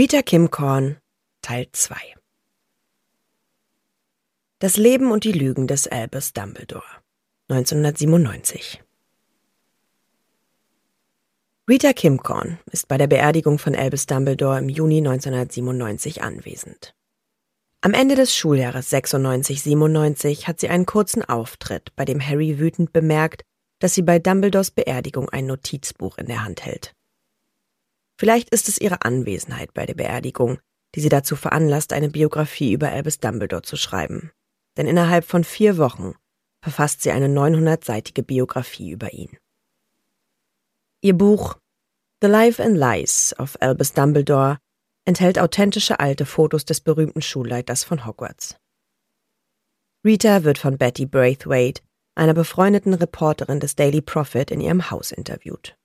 Rita Kimcorn Teil 2 Das Leben und die Lügen des Albus Dumbledore 1997 Rita Kimcorn ist bei der Beerdigung von Albus Dumbledore im Juni 1997 anwesend. Am Ende des Schuljahres 96-97 hat sie einen kurzen Auftritt, bei dem Harry wütend bemerkt, dass sie bei Dumbledores Beerdigung ein Notizbuch in der Hand hält. Vielleicht ist es ihre Anwesenheit bei der Beerdigung, die sie dazu veranlasst, eine Biografie über Albus Dumbledore zu schreiben. Denn innerhalb von vier Wochen verfasst sie eine 900-seitige Biografie über ihn. Ihr Buch The Life and Lies of Albus Dumbledore enthält authentische alte Fotos des berühmten Schulleiters von Hogwarts. Rita wird von Betty Braithwaite, einer befreundeten Reporterin des Daily Prophet, in ihrem Haus interviewt.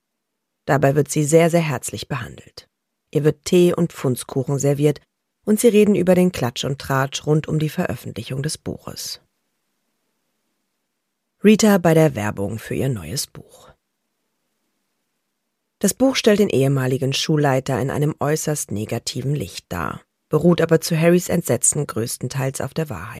Dabei wird sie sehr, sehr herzlich behandelt. Ihr wird Tee und Pfundskuchen serviert und sie reden über den Klatsch und Tratsch rund um die Veröffentlichung des Buches. Rita bei der Werbung für ihr neues Buch. Das Buch stellt den ehemaligen Schulleiter in einem äußerst negativen Licht dar, beruht aber zu Harrys Entsetzen größtenteils auf der Wahrheit.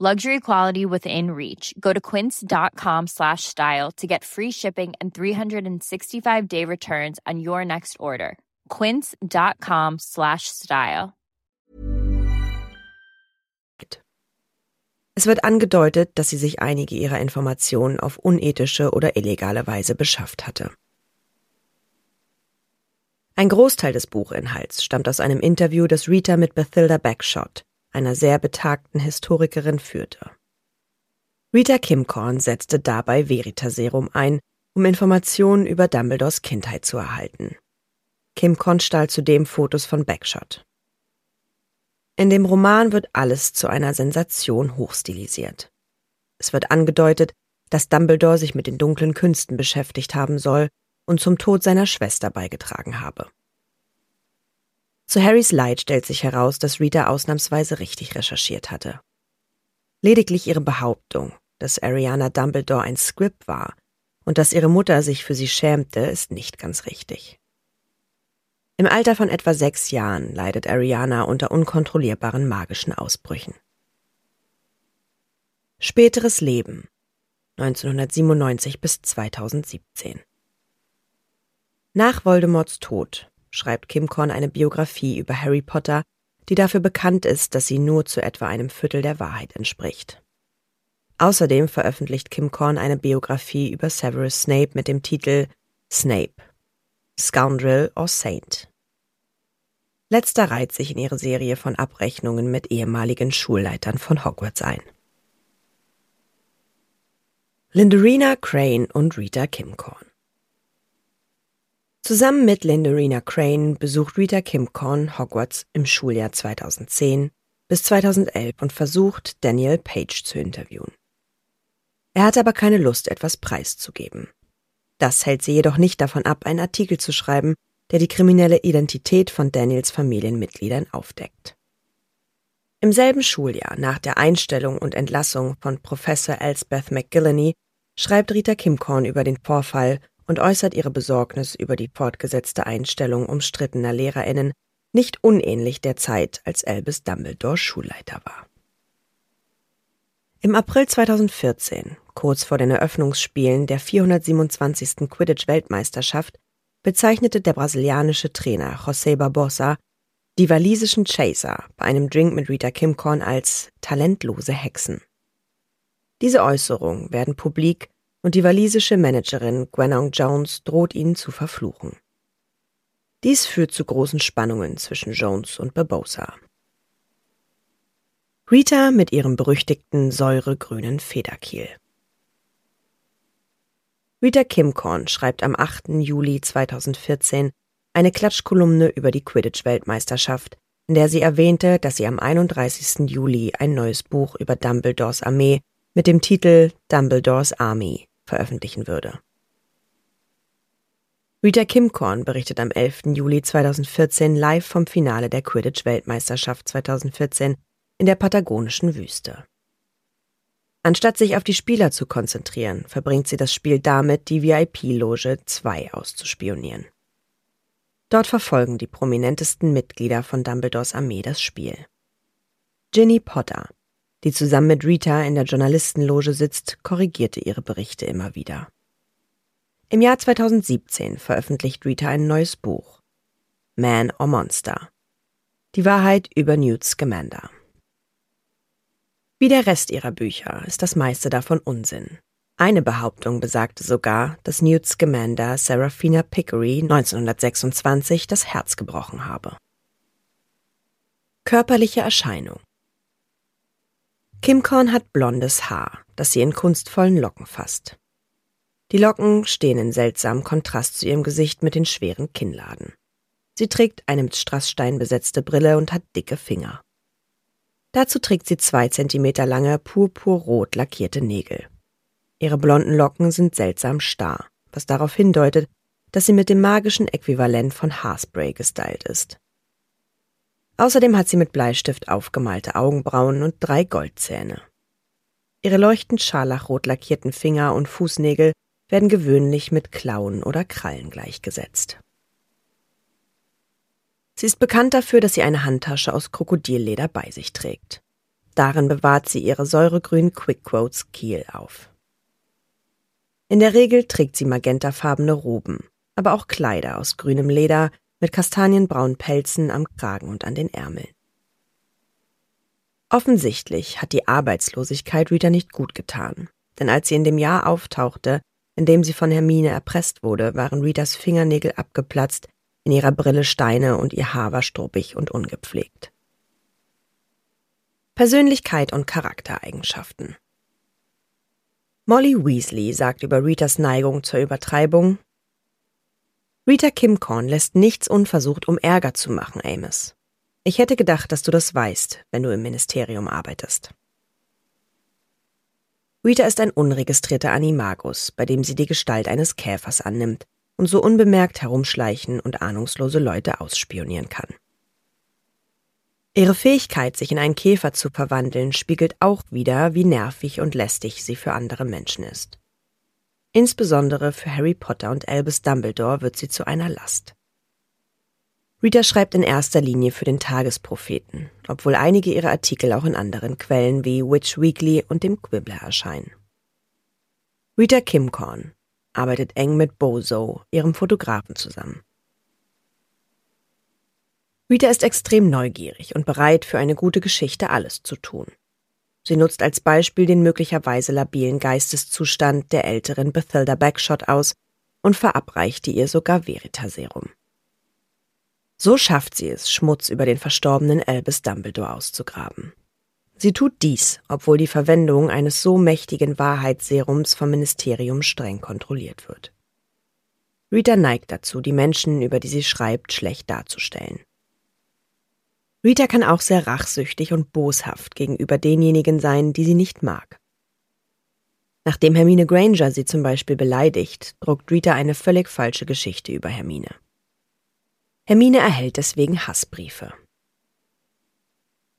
luxury quality within reach. Go to quince.com slash style to get free shipping and 365 day returns on your next order. quince.com slash style. Es wird angedeutet, dass sie sich einige ihrer Informationen auf unethische oder illegale Weise beschafft hatte. Ein Großteil des Buchinhalts stammt aus einem Interview, das Rita mit Bethilda Backshot, einer sehr betagten Historikerin, führte. Rita Kimcorn setzte dabei Veritaserum ein, um Informationen über Dumbledores Kindheit zu erhalten. Kimcorn stahl zudem Fotos von Backshot. In dem Roman wird alles zu einer Sensation hochstilisiert. Es wird angedeutet, dass Dumbledore sich mit den dunklen Künsten beschäftigt haben soll und zum Tod seiner Schwester beigetragen habe. Zu Harrys Leid stellt sich heraus, dass Rita ausnahmsweise richtig recherchiert hatte. Lediglich ihre Behauptung, dass Ariana Dumbledore ein Script war und dass ihre Mutter sich für sie schämte, ist nicht ganz richtig. Im Alter von etwa sechs Jahren leidet Ariana unter unkontrollierbaren magischen Ausbrüchen. Späteres Leben 1997 bis 2017 nach Voldemorts Tod schreibt Kim Korn eine Biografie über Harry Potter, die dafür bekannt ist, dass sie nur zu etwa einem Viertel der Wahrheit entspricht. Außerdem veröffentlicht Kim Korn eine Biografie über Severus Snape mit dem Titel Snape, Scoundrel or Saint. Letzter reiht sich in ihre Serie von Abrechnungen mit ehemaligen Schulleitern von Hogwarts ein. Lindorina Crane und Rita Kimcorn Zusammen mit Lindorina Crane besucht Rita Kimcorn Hogwarts im Schuljahr 2010 bis 2011 und versucht, Daniel Page zu interviewen. Er hat aber keine Lust, etwas preiszugeben. Das hält sie jedoch nicht davon ab, einen Artikel zu schreiben, der die kriminelle Identität von Daniels Familienmitgliedern aufdeckt. Im selben Schuljahr, nach der Einstellung und Entlassung von Professor Elsbeth McGillany, schreibt Rita Kimcorn über den Vorfall und äußert ihre Besorgnis über die fortgesetzte Einstellung umstrittener Lehrerinnen, nicht unähnlich der Zeit, als Albus Dumbledore Schulleiter war. Im April 2014, kurz vor den Eröffnungsspielen der 427. Quidditch-Weltmeisterschaft, bezeichnete der brasilianische Trainer José Barbosa die walisischen Chaser bei einem Drink mit Rita Kimcorn als talentlose Hexen. Diese Äußerungen werden publik und die walisische Managerin Gwenong Jones droht ihnen zu verfluchen. Dies führt zu großen Spannungen zwischen Jones und Barbosa. Rita mit ihrem berüchtigten säuregrünen Federkiel. Rita Kimcorn schreibt am 8. Juli 2014 eine Klatschkolumne über die Quidditch-Weltmeisterschaft, in der sie erwähnte, dass sie am 31. Juli ein neues Buch über Dumbledores Armee mit dem Titel Dumbledores Army veröffentlichen würde. Rita Kimcorn berichtet am 11. Juli 2014 live vom Finale der Quidditch-Weltmeisterschaft 2014 in der patagonischen Wüste. Anstatt sich auf die Spieler zu konzentrieren, verbringt sie das Spiel damit, die VIP-Loge 2 auszuspionieren. Dort verfolgen die prominentesten Mitglieder von Dumbledores Armee das Spiel. Ginny Potter, die zusammen mit Rita in der Journalistenloge sitzt, korrigierte ihre Berichte immer wieder. Im Jahr 2017 veröffentlicht Rita ein neues Buch. Man or Monster. Die Wahrheit über Newt Scamander. Wie der Rest ihrer Bücher ist das meiste davon Unsinn. Eine Behauptung besagte sogar, dass Newt Scamander Seraphina Pickery 1926 das Herz gebrochen habe. Körperliche Erscheinung Kim Korn hat blondes Haar, das sie in kunstvollen Locken fasst. Die Locken stehen in seltsamem Kontrast zu ihrem Gesicht mit den schweren Kinnladen. Sie trägt eine mit Strassstein besetzte Brille und hat dicke Finger. Dazu trägt sie zwei Zentimeter lange, purpurrot lackierte Nägel. Ihre blonden Locken sind seltsam starr, was darauf hindeutet, dass sie mit dem magischen Äquivalent von Haarspray gestylt ist. Außerdem hat sie mit Bleistift aufgemalte Augenbrauen und drei Goldzähne. Ihre leuchtend scharlachrot lackierten Finger und Fußnägel werden gewöhnlich mit Klauen oder Krallen gleichgesetzt. Sie ist bekannt dafür, dass sie eine Handtasche aus Krokodilleder bei sich trägt. Darin bewahrt sie ihre säuregrünen Quick-Quotes Kiel auf. In der Regel trägt sie magentafarbene Roben, aber auch Kleider aus grünem Leder mit kastanienbraunen Pelzen am Kragen und an den Ärmeln. Offensichtlich hat die Arbeitslosigkeit Rita nicht gut getan, denn als sie in dem Jahr auftauchte, in dem sie von Hermine erpresst wurde, waren Ritas Fingernägel abgeplatzt, in ihrer Brille Steine und ihr Haar war struppig und ungepflegt. Persönlichkeit und Charaktereigenschaften Molly Weasley sagt über Ritas Neigung zur Übertreibung Rita Kimcorn lässt nichts unversucht, um Ärger zu machen, Amos. Ich hätte gedacht, dass du das weißt, wenn du im Ministerium arbeitest. Rita ist ein unregistrierter Animagus, bei dem sie die Gestalt eines Käfers annimmt und so unbemerkt herumschleichen und ahnungslose Leute ausspionieren kann. Ihre Fähigkeit, sich in einen Käfer zu verwandeln, spiegelt auch wider, wie nervig und lästig sie für andere Menschen ist. Insbesondere für Harry Potter und Albus Dumbledore wird sie zu einer Last. Rita schreibt in erster Linie für den Tagespropheten, obwohl einige ihrer Artikel auch in anderen Quellen wie Witch Weekly und dem Quibbler erscheinen. Rita Kimcorn arbeitet eng mit Bozo, ihrem Fotografen, zusammen. Rita ist extrem neugierig und bereit, für eine gute Geschichte alles zu tun. Sie nutzt als Beispiel den möglicherweise labilen Geisteszustand der älteren Bethilda Backshot aus und verabreichte ihr sogar Veritaserum. So schafft sie es, Schmutz über den verstorbenen Albus Dumbledore auszugraben. Sie tut dies, obwohl die Verwendung eines so mächtigen Wahrheitsserums vom Ministerium streng kontrolliert wird. Rita neigt dazu, die Menschen, über die sie schreibt, schlecht darzustellen. Rita kann auch sehr rachsüchtig und boshaft gegenüber denjenigen sein, die sie nicht mag. Nachdem Hermine Granger sie zum Beispiel beleidigt, druckt Rita eine völlig falsche Geschichte über Hermine. Hermine erhält deswegen Hassbriefe.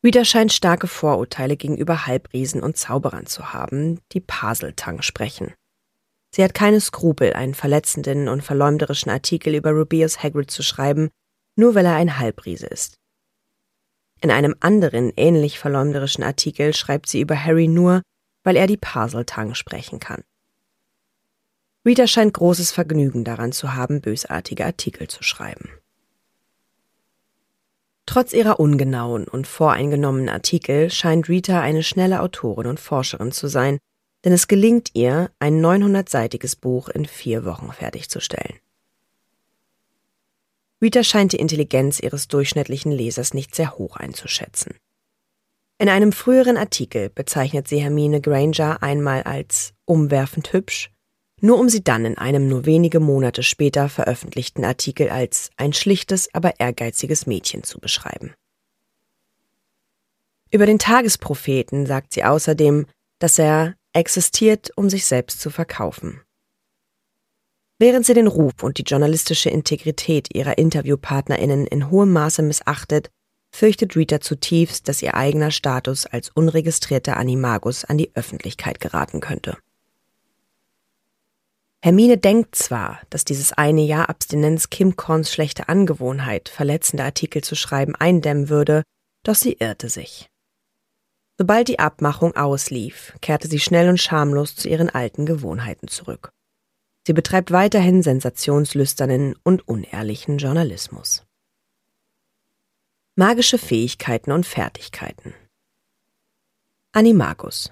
Rita scheint starke Vorurteile gegenüber Halbriesen und Zauberern zu haben, die Paseltang sprechen. Sie hat keine Skrupel, einen verletzenden und verleumderischen Artikel über Rubeus Hagrid zu schreiben, nur weil er ein Halbriese ist. In einem anderen, ähnlich verleumderischen Artikel schreibt sie über Harry nur, weil er die Paseltang sprechen kann. Rita scheint großes Vergnügen daran zu haben, bösartige Artikel zu schreiben. Trotz ihrer ungenauen und voreingenommenen Artikel scheint Rita eine schnelle Autorin und Forscherin zu sein, denn es gelingt ihr, ein 900-seitiges Buch in vier Wochen fertigzustellen. Rita scheint die Intelligenz ihres durchschnittlichen Lesers nicht sehr hoch einzuschätzen. In einem früheren Artikel bezeichnet sie Hermine Granger einmal als umwerfend hübsch nur um sie dann in einem nur wenige Monate später veröffentlichten Artikel als ein schlichtes, aber ehrgeiziges Mädchen zu beschreiben. Über den Tagespropheten sagt sie außerdem, dass er existiert, um sich selbst zu verkaufen. Während sie den Ruf und die journalistische Integrität ihrer Interviewpartnerinnen in hohem Maße missachtet, fürchtet Rita zutiefst, dass ihr eigener Status als unregistrierter Animagus an die Öffentlichkeit geraten könnte. Hermine denkt zwar, dass dieses eine Jahr Abstinenz Kim Korns schlechte Angewohnheit, verletzende Artikel zu schreiben, eindämmen würde, doch sie irrte sich. Sobald die Abmachung auslief, kehrte sie schnell und schamlos zu ihren alten Gewohnheiten zurück. Sie betreibt weiterhin sensationslüsternen und unehrlichen Journalismus. Magische Fähigkeiten und Fertigkeiten Animagus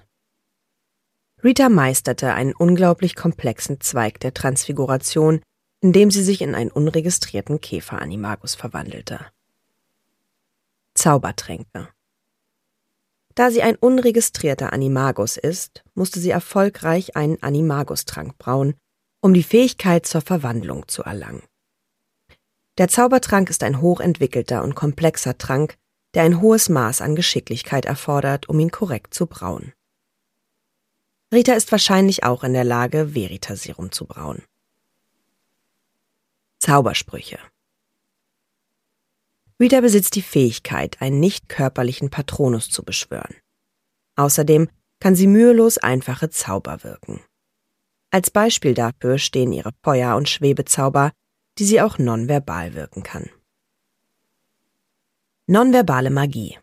Rita meisterte einen unglaublich komplexen Zweig der Transfiguration, indem sie sich in einen unregistrierten Käfer-Animagus verwandelte. Zaubertränke Da sie ein unregistrierter Animagus ist, musste sie erfolgreich einen Animagustrank brauen, um die Fähigkeit zur Verwandlung zu erlangen. Der Zaubertrank ist ein hochentwickelter und komplexer Trank, der ein hohes Maß an Geschicklichkeit erfordert, um ihn korrekt zu brauen. Rita ist wahrscheinlich auch in der Lage, Veritaserum zu brauen. Zaubersprüche Rita besitzt die Fähigkeit, einen nicht körperlichen Patronus zu beschwören. Außerdem kann sie mühelos einfache Zauber wirken. Als Beispiel dafür stehen ihre Feuer- und Schwebezauber, die sie auch nonverbal wirken kann. Nonverbale Magie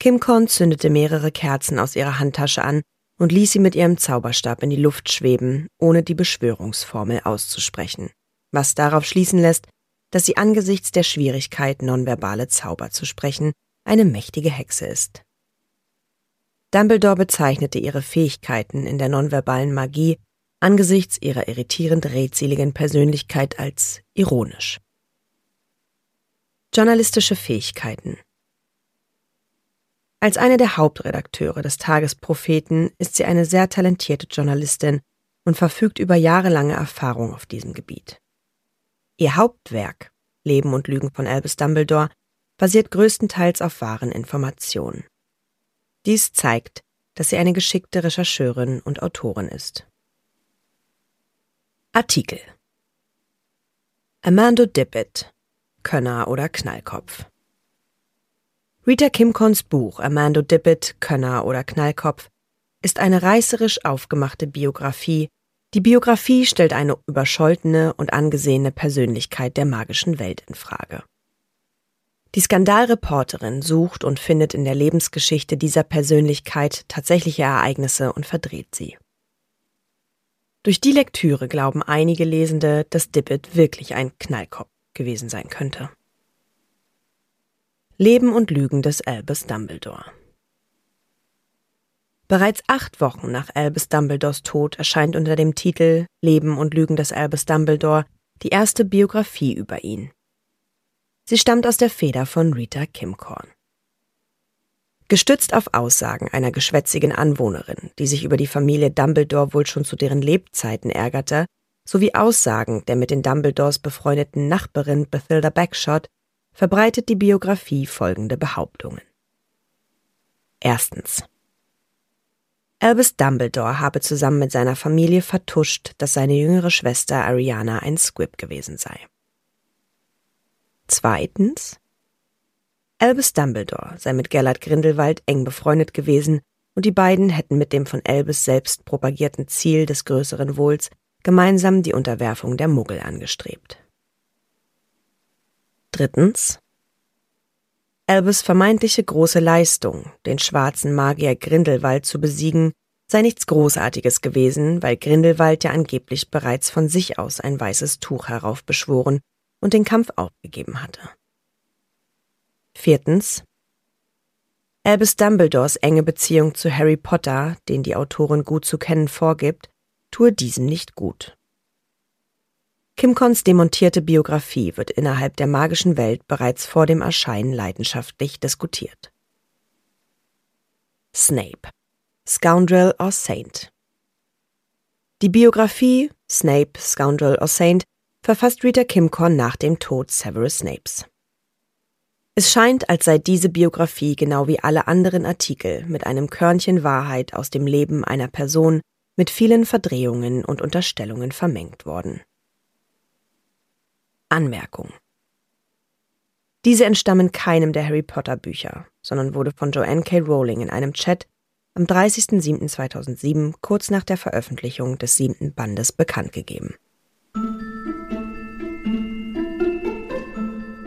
Kim Korn zündete mehrere Kerzen aus ihrer Handtasche an und ließ sie mit ihrem Zauberstab in die Luft schweben, ohne die Beschwörungsformel auszusprechen, was darauf schließen lässt, dass sie angesichts der Schwierigkeit, nonverbale Zauber zu sprechen, eine mächtige Hexe ist. Dumbledore bezeichnete ihre Fähigkeiten in der nonverbalen Magie angesichts ihrer irritierend redseligen Persönlichkeit als ironisch. Journalistische Fähigkeiten als eine der Hauptredakteure des Tagespropheten ist sie eine sehr talentierte Journalistin und verfügt über jahrelange Erfahrung auf diesem Gebiet. Ihr Hauptwerk, Leben und Lügen von Albus Dumbledore, basiert größtenteils auf wahren Informationen. Dies zeigt, dass sie eine geschickte Rechercheurin und Autorin ist. Artikel Amando Dippet Könner oder Knallkopf Rita Kimcons Buch Amando Dippet, Könner oder Knallkopf ist eine reißerisch aufgemachte Biografie. Die Biografie stellt eine überscholtene und angesehene Persönlichkeit der magischen Welt in Frage. Die Skandalreporterin sucht und findet in der Lebensgeschichte dieser Persönlichkeit tatsächliche Ereignisse und verdreht sie. Durch die Lektüre glauben einige Lesende, dass Dippet wirklich ein Knallkopf gewesen sein könnte. Leben und Lügen des Albus Dumbledore. Bereits acht Wochen nach Albus Dumbledores Tod erscheint unter dem Titel Leben und Lügen des Albus Dumbledore die erste Biografie über ihn. Sie stammt aus der Feder von Rita Kimcorn. Gestützt auf Aussagen einer geschwätzigen Anwohnerin, die sich über die Familie Dumbledore wohl schon zu deren Lebzeiten ärgerte, sowie Aussagen der mit den Dumbledores befreundeten Nachbarin Bathilda Backshot verbreitet die Biografie folgende Behauptungen. Erstens. Albus Dumbledore habe zusammen mit seiner Familie vertuscht, dass seine jüngere Schwester Ariana ein Squib gewesen sei. Zweitens. Albus Dumbledore sei mit Gellert Grindelwald eng befreundet gewesen und die beiden hätten mit dem von Albus selbst propagierten Ziel des größeren Wohls gemeinsam die Unterwerfung der Muggel angestrebt. Drittens. Albus vermeintliche große Leistung, den schwarzen Magier Grindelwald zu besiegen, sei nichts Großartiges gewesen, weil Grindelwald ja angeblich bereits von sich aus ein weißes Tuch heraufbeschworen und den Kampf aufgegeben hatte. Viertens. Albus Dumbledores enge Beziehung zu Harry Potter, den die Autorin gut zu kennen vorgibt, tue diesem nicht gut. Kimcons demontierte Biografie wird innerhalb der magischen Welt bereits vor dem Erscheinen leidenschaftlich diskutiert. Snape Scoundrel or Saint Die Biografie Snape, Scoundrel or Saint verfasst Rita Kimcorn nach dem Tod Severus Snapes. Es scheint, als sei diese Biografie genau wie alle anderen Artikel mit einem Körnchen Wahrheit aus dem Leben einer Person mit vielen Verdrehungen und Unterstellungen vermengt worden. Anmerkung diese entstammen keinem der Harry Potter Bücher, sondern wurde von Joanne K. Rowling in einem Chat am 30.07.2007 kurz nach der Veröffentlichung des siebten Bandes bekannt gegeben.